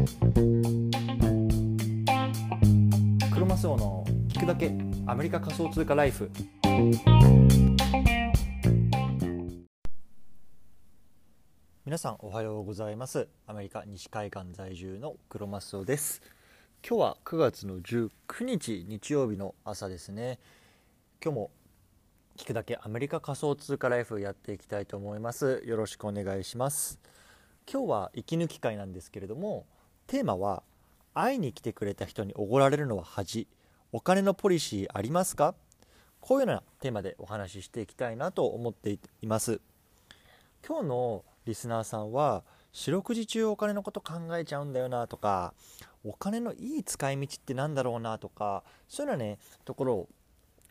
クロマスオの聞くだけアメリカ仮想通貨ライフ。皆さんおはようございます。アメリカ西海岸在住のクロマスオです。今日は9月の19日日曜日の朝ですね。今日も聞くだけアメリカ仮想通貨ライフやっていきたいと思います。よろしくお願いします。今日は息抜き会なんですけれどもテーマは会いに来てくれた人におごられるのは恥。お金のポリシーありますか？こういうようなテーマでお話ししていきたいなと思っています。今日のリスナーさんは四六時中お金のこと考えちゃうんだよなとかお金のいい使い道ってなんだろうなとかそういうようなねところを、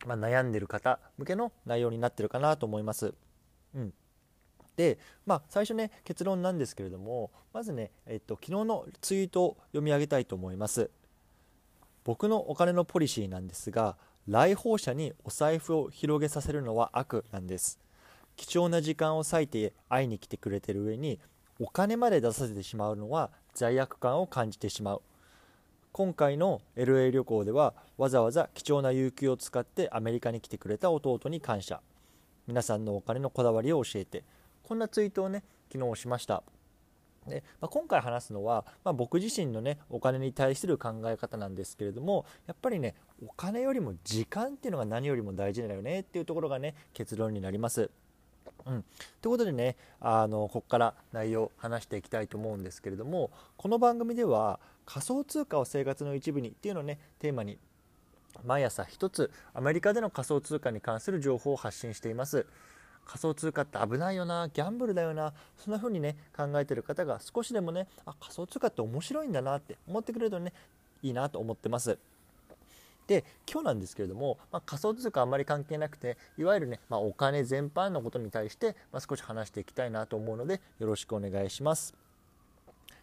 まあ、悩んでる方向けの内容になってるかなと思います。うん、まあ、最初ね結論なんですけれどもまずね、えっと、昨日のツイートを読み上げたいと思います。僕のお金のポリシーなんですが来訪者にお財布を広げさせるのは悪なんです。貴重な時間を割いて会いに来てくれてる上にお金まで出させてしまうのは罪悪感を感じてしまう。今回の LA 旅行ではわざわざ貴重な有給を使ってアメリカに来てくれた弟に感謝。皆さんのお金のこだわりを教えて。こんなツイートをね昨日しましたで、まあ、今回話すのは、まあ、僕自身のねお金に対する考え方なんですけれどもやっぱりねお金よりも時間っていうのが何よりも大事だよねっていうところがね結論になります。うん、ということでねあのここから内容を話していきたいと思うんですけれどもこの番組では仮想通貨を生活の一部にっていうのをねテーマに毎朝一つアメリカでの仮想通貨に関する情報を発信しています。仮想通貨って危ないよなギャンブルだよなそんな風にね考えてる方が少しでもねあ仮想通貨って面白いんだなって思ってくれるとねいいなと思ってます。で今日なんですけれども、まあ、仮想通貨あんまり関係なくていわゆるね、まあ、お金全般のことに対して、まあ、少し話していきたいなと思うのでよろしくお願いします。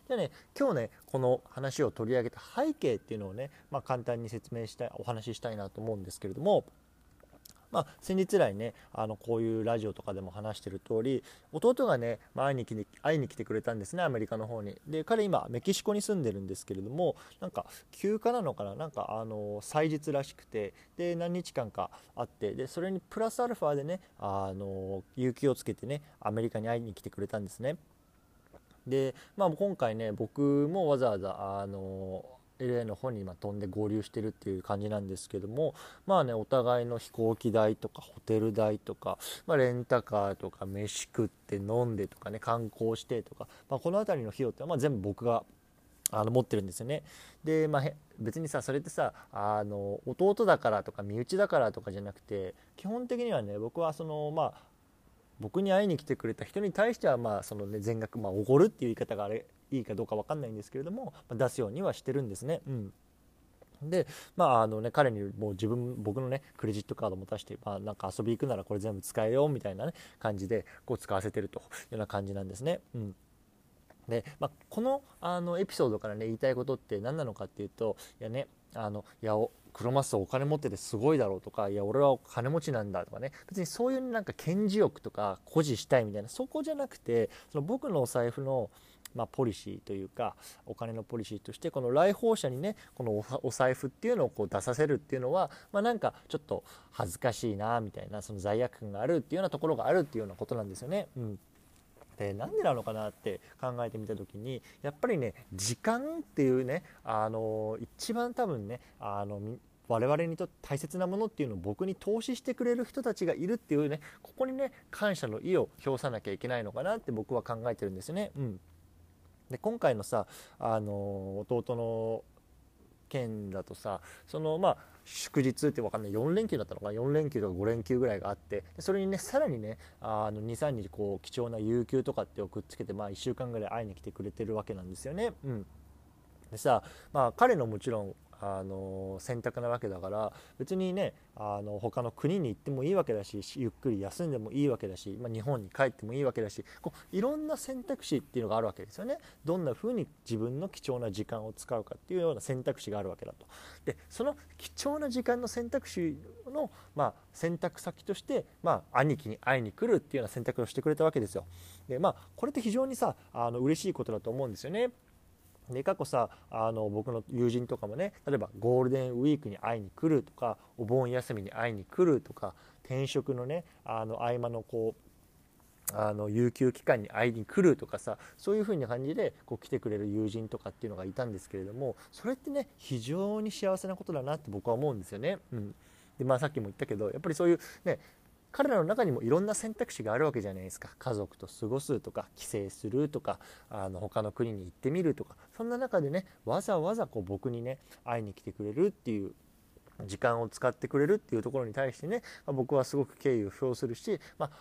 でね今日ねこの話を取り上げた背景っていうのをね、ま、簡単に説明したいお話ししたいなと思うんですけれどもまあ、先日来ねあのこういうラジオとかでも話してる通り弟がね、まあ、会いに来て会いに来てくれたんですねアメリカの方に。で彼今メキシコに住んでるんですけれどもなんか休暇なのかな？なんかあの祭日らしくて。で何日間かあってでそれにプラスアルファでねあの有給をつけてねアメリカに会いに来てくれたんですね。で、まあ、今回ね僕もわざわざあの LA の方に今飛んで合流してるっていう感じなんですけどもまあねお互いの飛行機代とかホテル代とか、まあ、レンタカーとか飯食って飲んでとかね観光してとか、まあ、この辺りの費用ってまあ全部僕があの持ってるんですよね。で、まあ、別にさそれってさあの弟だからとか身内だからとかじゃなくて基本的にはね僕はそのまあ僕に会いに来てくれた人に対してはまあそのね全額まあおごるっていう言い方があれいいかどうか分かんないんですけれども、ま出すようにはしてるんですね。うんでまああのね彼にもう自分僕のねクレジットカード持たして、まあ、なんか遊び行くならこれ全部使えようみたいなね感じでこう使わせてるというような感じなんですね。うんでまあ、このあのエピソードからね言いたいことって何なのかっていうといやねあのいや黒マスお金持っててすごいだろうとかいや俺は金持ちなんだとかね別にそういうなんか顕示欲とか誇示したいみたいなそこじゃなくてその僕のお財布のまあ、ポリシーというかお金のポリシーとしてこの来訪者にねこのお財布っていうのをこう出させるっていうのは、まあ、なんかちょっと恥ずかしいなみたいなその罪悪感があるっていうようなところがあるっていうようなことなんですよね。うんでなんでなのかなって考えてみた時にやっぱりね時間っていうねあの一番多分ねあの我々にとって大切なものっていうのを僕に投資してくれる人たちがいるっていうねここにね感謝の意を表さなきゃいけないのかなって僕は考えてるんですよね。うんで今回のさあの弟の県だとさそのまあ祝日って分かんない。4連休だったのか4連休とか5連休ぐらいがあってそれにねさらにね23日こう貴重な有給とかってをくっつけて、まあ、1週間ぐらい会いに来てくれてるわけなんですよね。うん、でさ、まあ、彼のもちろんあの選択なわけだから別にねあの他の国に行ってもいいわけだしゆっくり休んでもいいわけだし、まあ、日本に帰ってもいいわけだしこういろんな選択肢っていうのがあるわけですよね。どんな風に自分の貴重な時間を使うかっていうような選択肢があるわけだと。でその貴重な時間の選択肢の、まあ、選択先として、まあ、兄貴に会いに来るっていうような選択をしてくれたわけですよ。でまあこれって非常にさあの嬉しいことだと思うんですよね。で過去さあの僕の友人とかもね例えばゴールデンウィークに会いに来るとかお盆休みに会いに来るとか転職のねあの合間のこうあの有給期間に会いに来るとかさそういう風な感じでこう来てくれる友人とかっていうのがいたんですけれどもそれってね非常に幸せなことだなって僕は思うんですよね。うん、でまあさっきも言ったけどやっぱりそういうね彼らの中にもいろんな選択肢があるわけじゃないですか。家族と過ごすとか帰省するとかあの他の国に行ってみるとか。そんな中でねわざわざこう僕にね会いに来てくれるっていう時間を使ってくれるっていうところに対してね、まあ、僕はすごく敬意を表するし、まあ、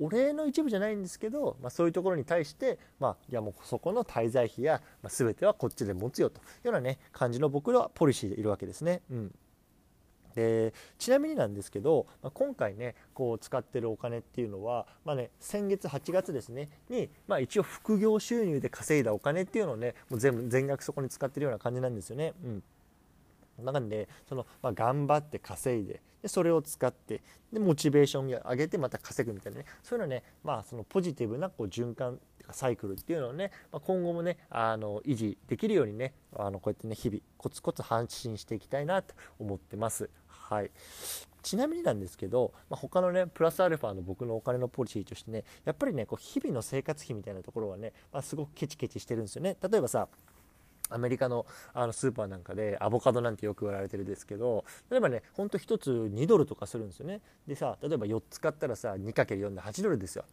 お礼の一部じゃないんですけど、まあ、そういうところに対して、まあ、いやもうそこの滞在費や、まあ、全てはこっちで持つよというようなね感じの僕らはポリシーでいるわけですね。うん。でちなみになんですけど、まあ、今回ねこう使ってるお金っていうのは、まあね、先月8月ですねに、まあ、一応副業収入で稼いだお金っていうのをねもう全部全額そこに使ってるような感じなんですよね。うんなんでその、まあ、頑張って稼いででそれを使ってでモチベーションを上げてまた稼ぐみたいなねそういうのね、まあ、そのポジティブなこう循環サイクルっていうのをね、まあ、今後もねあの維持できるようにねあのこうやってね日々コツコツ発信していきたいなと思ってます。はい、ちなみになんですけど、まあ、他のねプラスアルファの僕のお金のポリシーとしてねやっぱりねこう日々の生活費みたいなところはね、まあ、すごくケチケチしてるんですよね。例えばさアメリカのあのスーパーなんかでアボカドなんてよく言われてるんですけど例えばねほんと1つ2ドルとかするんですよね。でさ例えば4つ買ったらさ 2×4 で8ドルですよ。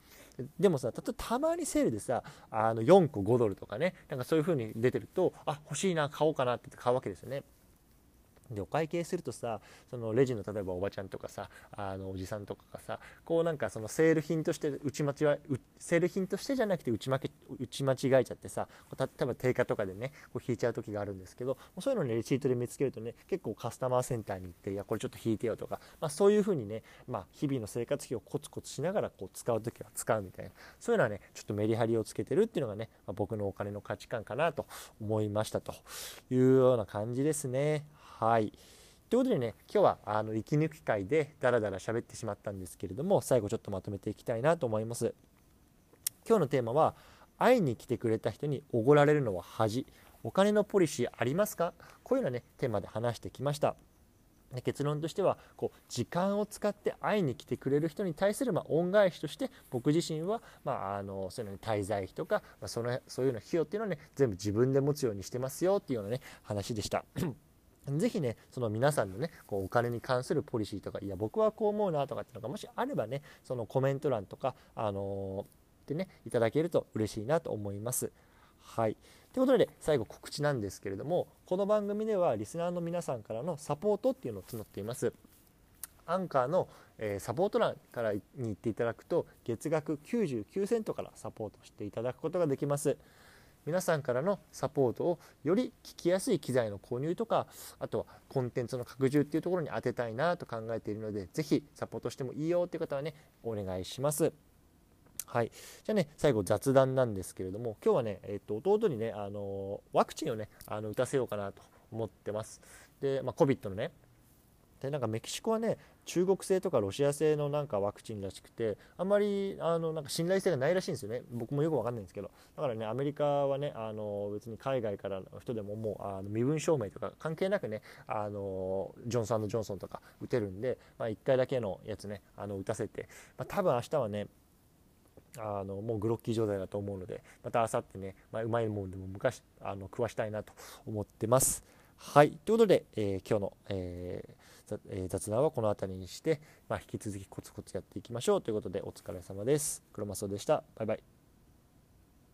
でもさたたまにセールでさあの4個5ドルとかねなんかそういう風に出てるとあ欲しいな買おうかなって買うわけですよね。でお会計するとさそのレジの例えばおばちゃんとかさあのおじさんとかがさこうなんかそのセール品として打ち間違えセール品としてじゃなくて打ち負け打ち間違えちゃってさ例えば定価とかでねこう引いちゃう時があるんですけどそういうのねレシートで見つけるとね結構カスタマーセンターに行っていやこれちょっと引いてよとか、まあ、そういうふうにね、まあ、日々の生活費をコツコツしながらこう使う時は使うみたいなそういうのはねちょっとメリハリをつけてるっていうのがね、まあ、僕のお金の価値観かなと思いましたというような感じですね。はい。ということでね今日はあの息抜き会でダラダラ喋ってしまったんですけれども最後ちょっとまとめていきたいなと思います今日のテーマは会いに来てくれた人におごられるのは恥お金のポリシーありますか？こういうようなねテーマで話してきました結論としてはこう時間を使って会いに来てくれる人に対するま恩返しとして僕自身は、まあ、あのそういうのに滞在費とか、まあ、そのそういうの費用っていうのはね全部自分で持つようにしてますよっていうようなね話でした。ぜひね、その皆さんのね、こうお金に関するポリシーとか、いや、僕はこう思うなとかっていうのがもしあればね、そのコメント欄とか、あのー、でね、いただけると嬉しいなと思います。はい。ということで、最後告知なんですけれども、この番組ではリスナーの皆さんからのサポートっていうのを募っています。アンカーの、えー、サポート欄からに行っていただくと月額99セントからサポートしていただくことができます。皆さんからのサポートをより聞きやすい機材の購入とかあとはコンテンツの拡充っていうところに当てたいなと考えているので是非サポートしてもいいよっていう方はねお願いします。はい、じゃあね最後雑談なんですけれども今日はね、えー、と弟にねあのワクチンをねあの打たせようかなと思ってます。で、まあ、COVID のねでなんかメキシコはね中国製とかロシア製のなんかワクチンらしくてあんまりあのなんか信頼性がないらしいんですよね。僕もよく分かんないんですけど。だからねアメリカはねあの別に海外からの人でももうあの身分証明とか関係なくねあのジョンソンジョンソンとか打てるんで、まあ、1回だけのやつねあの打たせて、まあ、多分明日はねあのもうグロッキー状態だと思うのでまた明後日ね、まあ、うまいもんでも昔あの食わしたいなと思ってます。はい。ということで、えー、今日の、えーえ雑談はこの辺りにして、まあ、引き続きコツコツやっていきましょうということでお疲れ様です。黒マスオでした。バイバイ。